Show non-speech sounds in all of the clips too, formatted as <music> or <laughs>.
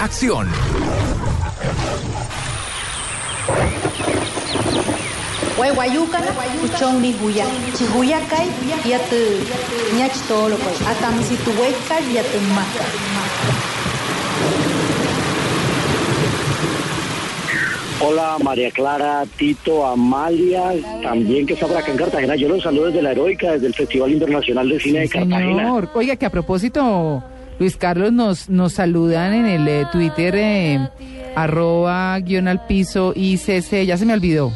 Acción. Wai wayukan uchong ni huya. Chi huya kai ya tu nyach tolo koi. Atam si tu wai kai ya tu maka. Hola María Clara, Tito, Amalia, también que está por acá en Cartagena. Yo los saludo desde la Heroica, desde el Festival Internacional de Cine de Cartagena. Señor, oiga que a propósito, Luis Carlos nos, nos saludan en el eh, Twitter eh, arroba guion al piso ICC, ya se me olvidó.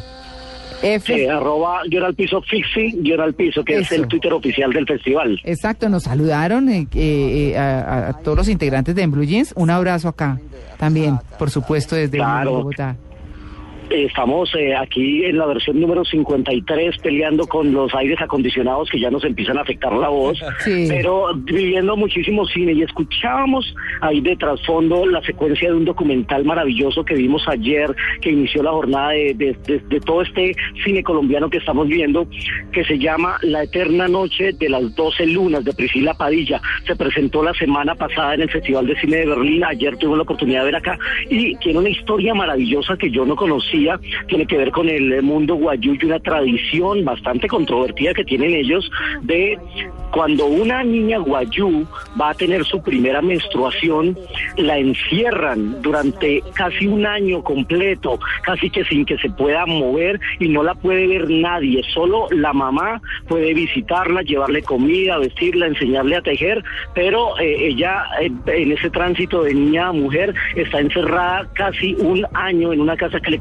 F. Sí, arroba guion al piso fixi, guion al piso, que es el Twitter oficial del festival. Exacto, nos saludaron eh, eh, eh, a, a todos los integrantes de En Blue Jeans. Un abrazo acá también, por supuesto, desde Claro. Bogotá. Estamos eh, aquí en la versión número 53 peleando con los aires acondicionados que ya nos empiezan a afectar la voz, <laughs> Sí. pero viviendo muchísimo cine y escuchábamos ahí de trasfondo la secuencia de un documental maravilloso que vimos ayer que inició la jornada de, de- de- de todo este cine colombiano que estamos viendo que se llama La Eterna Noche de las 12 Lunas de Priscila Padilla. Se presentó la semana pasada en el Festival de Cine de Berlín, ayer tuve la oportunidad de ver acá y tiene una historia maravillosa que yo no conocía, tiene que ver con el mundo guayú y una tradición bastante controvertida que tienen ellos de cuando una niña guayú va a tener su primera menstruación, la encierran durante casi un año completo, casi que sin que se pueda mover y no la puede ver nadie, solo la mamá puede visitarla, llevarle comida, vestirla, enseñarle a tejer, pero eh, ella eh, en ese tránsito de niña a mujer está encerrada casi un año en una casa que le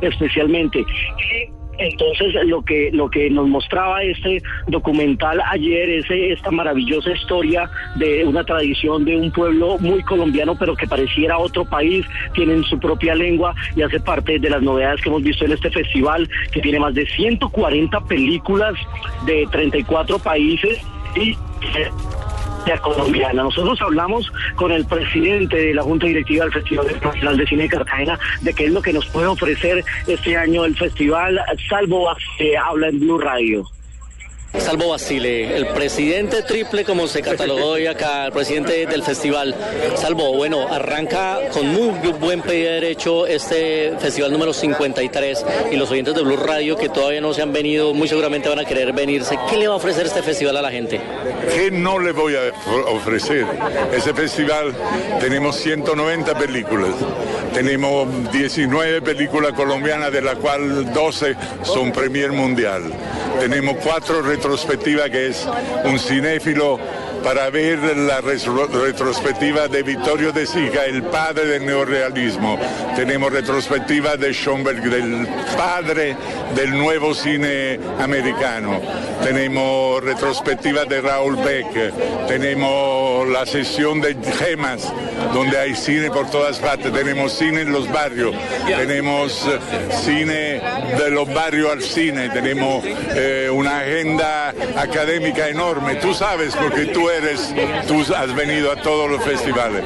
especialmente. Y entonces lo que lo que nos mostraba este documental ayer es eh, esta maravillosa historia de una tradición de un pueblo muy colombiano pero que pareciera otro país, tienen su propia lengua y hace parte de las novedades que hemos visto en este festival que tiene más de 140 películas de 34 países y eh, colombiana. Nosotros hablamos con el presidente de la Junta Directiva del Festival Nacional de Cine de Cartagena de qué es lo que nos puede ofrecer este año el festival, salvo que habla en Blue Radio. Salvo Basile, el presidente triple, como se catalogó hoy acá, el presidente del festival. Salvo, bueno, arranca con muy buen pie derecho este festival número 53 y los oyentes de Blue Radio que todavía no se han venido, muy seguramente van a querer venirse. ¿Qué le va a ofrecer este festival a la gente? ¿Qué no le voy a ofrecer? Ese festival tenemos 190 películas. Tenemos 19 películas colombianas, de las cuales 12 son Premier Mundial. Tenemos cuatro retrospectivas, que es un cinéfilo para ver la retro- retrospectiva de Vittorio De Sica, el padre del neorrealismo. Tenemos retrospectiva de Schoenberg, del padre del nuevo cine americano. Tenemos retrospectiva de Raúl Beck. Tenemos la sesión de gemas, donde hay cine por todas partes. Tenemos cine en los barrios. Tenemos eh, cine de los barrios al cine. Tenemos eh, una agenda académica enorme. Tú sabes, porque tú eres, tú has venido a todos los festivales.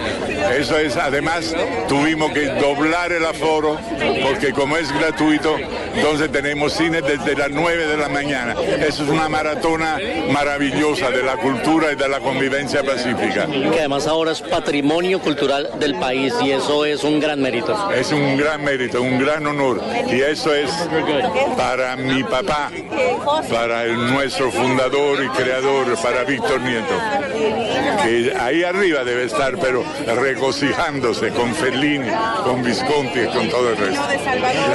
Eso es, además, tuvimos que doblar el aforo, porque como es gratuito, entonces tenemos cine desde las 9 de la mañana. Eso es una maratona maravillosa de la cultura y de la convivencia pacífica. Que además ahora es patrimonio cultural del país y eso es un gran mérito. Es un gran mérito, un gran honor. Y eso es para mi papá, para el, nuestro fundador y creador, para Víctor Nieto. Que ahí arriba debe estar, pero regocijándose con Fellini, con Visconti y con todo el resto.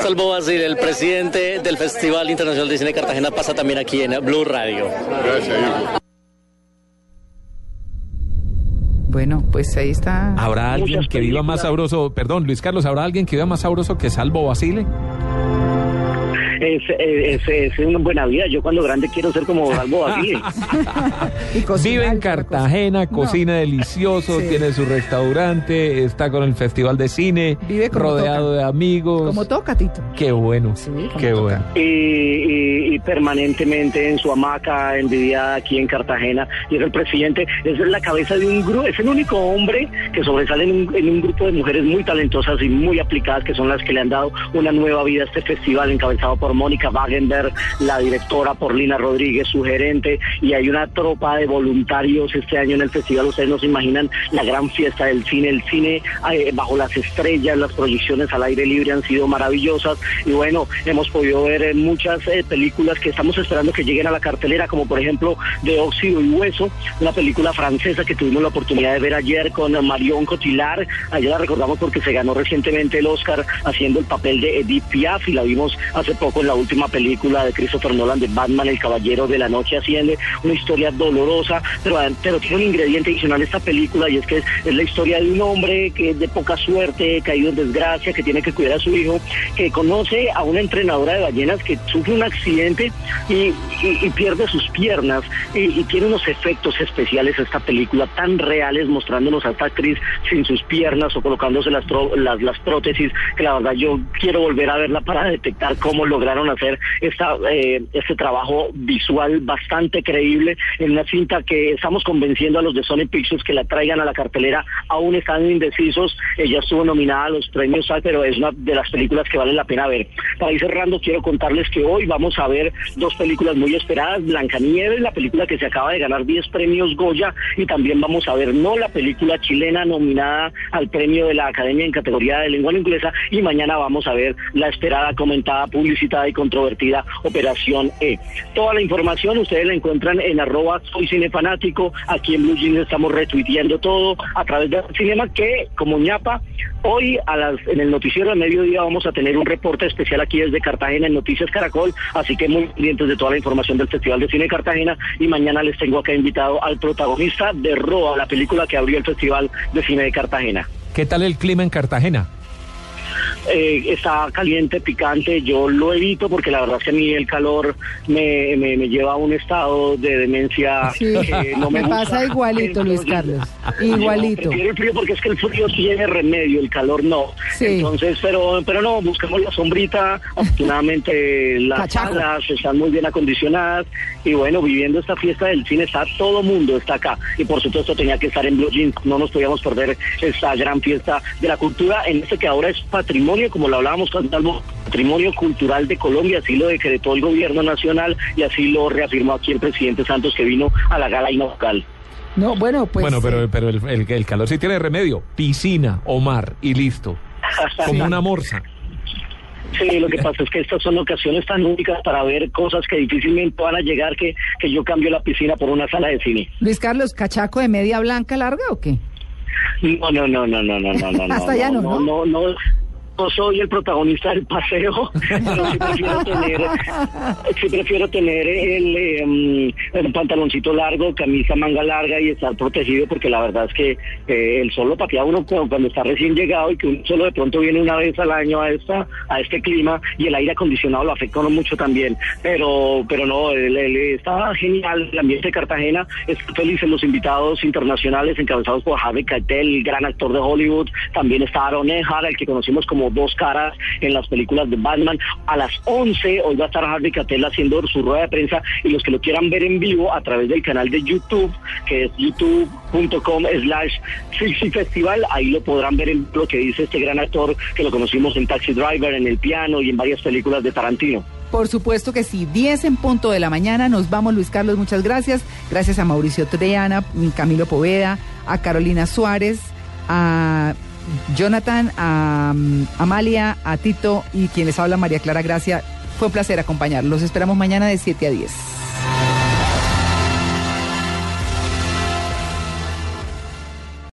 Salvo Basile, el presidente del Festival Internacional de Cine de Cartagena, pasa también aquí en Blue Radio. Gracias, hijo. Bueno, pues ahí está. ¿Habrá alguien que viva más sabroso? Perdón, Luis Carlos, ¿habrá alguien que viva más sabroso que Salvo Basile? Es, es, es una buena vida. Yo cuando grande quiero ser como. <laughs> Y cocinar, Vive en. Cartagena, cocina delicioso, Sí. tiene su restaurante, está con el Festival de Cine, Vive como rodeado toca. de amigos. Como toca, Tito. Qué bueno, Sí, qué toca. bueno. y, y- y permanentemente en su hamaca envidiada aquí en Cartagena y es el presidente, es la cabeza de un grupo, es el único hombre que sobresale en un, en un grupo de mujeres muy talentosas y muy aplicadas que son las que le han dado una nueva vida a este festival encabezado por Mónica Wagenberg, la directora por Lina Rodríguez, su gerente y hay una tropa de voluntarios este año en el festival, ustedes no se imaginan la gran fiesta del cine, el cine eh, bajo las estrellas, las proyecciones al aire libre han sido maravillosas. Y bueno, hemos podido ver eh, muchas eh, películas que estamos esperando que lleguen a la cartelera, como por ejemplo De Óxido y Hueso, una película francesa que tuvimos la oportunidad de ver ayer con Marion Cotillard, ayer la recordamos porque se ganó recientemente el Oscar haciendo el papel de Edith Piaf y la vimos hace poco en la última película de Christopher Nolan de Batman, El Caballero de la Noche Asciende, una historia dolorosa, pero, pero tiene un ingrediente adicional esta película y es que es, la historia de un hombre que es de poca suerte, caído en desgracia, que tiene que cuidar a su hijo, que conoce a una entrenadora de ballenas que sufre un accidente y, pierde sus piernas y, y tiene unos efectos especiales esta película tan reales mostrándonos a esta actriz sin sus piernas o colocándose las, las, las prótesis que la verdad yo quiero volver a verla para detectar cómo lograron hacer esta, eh, este trabajo visual bastante creíble en una cinta que estamos convenciendo a los de Sony Pictures que la traigan a la cartelera. Aún están indecisos. Ella estuvo nominada a los premios pero es una de las películas que vale la pena ver. Para ir cerrando quiero contarles que hoy vamos a ver dos películas muy esperadas. Blancanieves la película que se acaba de ganar 10 premios Goya y también vamos a ver no la película chilena nominada al premio de la Academia en categoría de lengua inglesa. Y mañana vamos a ver la esperada, comentada, publicitada y controvertida Operación E. Toda la información ustedes la encuentran en arroba soy cinefanático, aquí en Blue Jeans estamos retuiteando todo a través del cinema que como ñapa Hoy a las, en el noticiero de mediodía vamos a tener un reporte especial aquí desde Cartagena en Noticias Caracol, así que muy pendientes de toda la información del Festival de Cine Cartagena y mañana les tengo acá invitado al protagonista de Roa, la película que abrió el Festival de Cine de Cartagena. ¿Qué tal el clima en Cartagena? Eh, está caliente, picante, yo lo evito porque la verdad es que a mí el calor me, me, me lleva a un estado de demencia Sí, que no me, <laughs> me pasa igualito, Luis Carlos. <laughs> Igualito. yo prefiero el frío porque es que el frío tiene remedio, el calor no. Sí. Entonces, pero, pero no, buscamos la sombrita. Afortunadamente <laughs> las salas están muy bien acondicionadas y bueno, viviendo esta fiesta del cine está todo mundo está acá y por supuesto tenía que estar en Blue Jeans. No nos podíamos perder esta gran fiesta de la cultura en este que ahora es patrimonio, como lo hablábamos con Talbo, patrimonio cultural de Colombia, así lo decretó el gobierno nacional y así lo reafirmó aquí el presidente Santos que vino a la gala inaugural. No, bueno, pues. bueno, pero, pero el, el- el calor sí tiene remedio. Piscina o mar y listo. <laughs> Como una morsa. Sí, lo que pasa es que estas son ocasiones tan únicas para ver cosas que difícilmente van a llegar que, que yo cambio la piscina por una sala de cine. Luis Carlos, ¿cachaco de media blanca larga o qué? No, no, no, no, no, no, no, <laughs> no. Hasta allá no, no, no, no, no soy el protagonista del paseo, <laughs> pero sí prefiero tener, sí prefiero tener el, eh, el pantaloncito largo, camisa manga larga y estar protegido porque la verdad es que eh, el sol lo patea uno cuando, está recién llegado y que uno solo de pronto viene una vez al año a esta a este clima y el aire acondicionado lo afecta uno mucho también. Pero pero no, el- está genial el ambiente de Cartagena, estoy feliz en los invitados internacionales encabezados por Harvey Keitel, el gran actor de Hollywood, también está Aaron Eckhart, el que conocimos como Dos Caras en las películas de Batman. A las 11 hoy va a estar Harvey Keitel haciendo su rueda de prensa y los que lo quieran ver en vivo a través del canal de YouTube, que es youtube.com slash Festival, ahí lo podrán ver en lo que dice este gran actor que lo conocimos en Taxi Driver, en El Piano y en varias películas de Tarantino. Por supuesto que sí. 10 en punto de la mañana. Nos vamos, Luis Carlos. Muchas gracias. Gracias a Mauricio Treana, Camilo Poveda, a Carolina Suárez, a Jonathan, a um, Amalia, a Tito y quien les habla María Clara Gracia. Fue un placer acompañarlos. Los esperamos mañana de 7 a 10.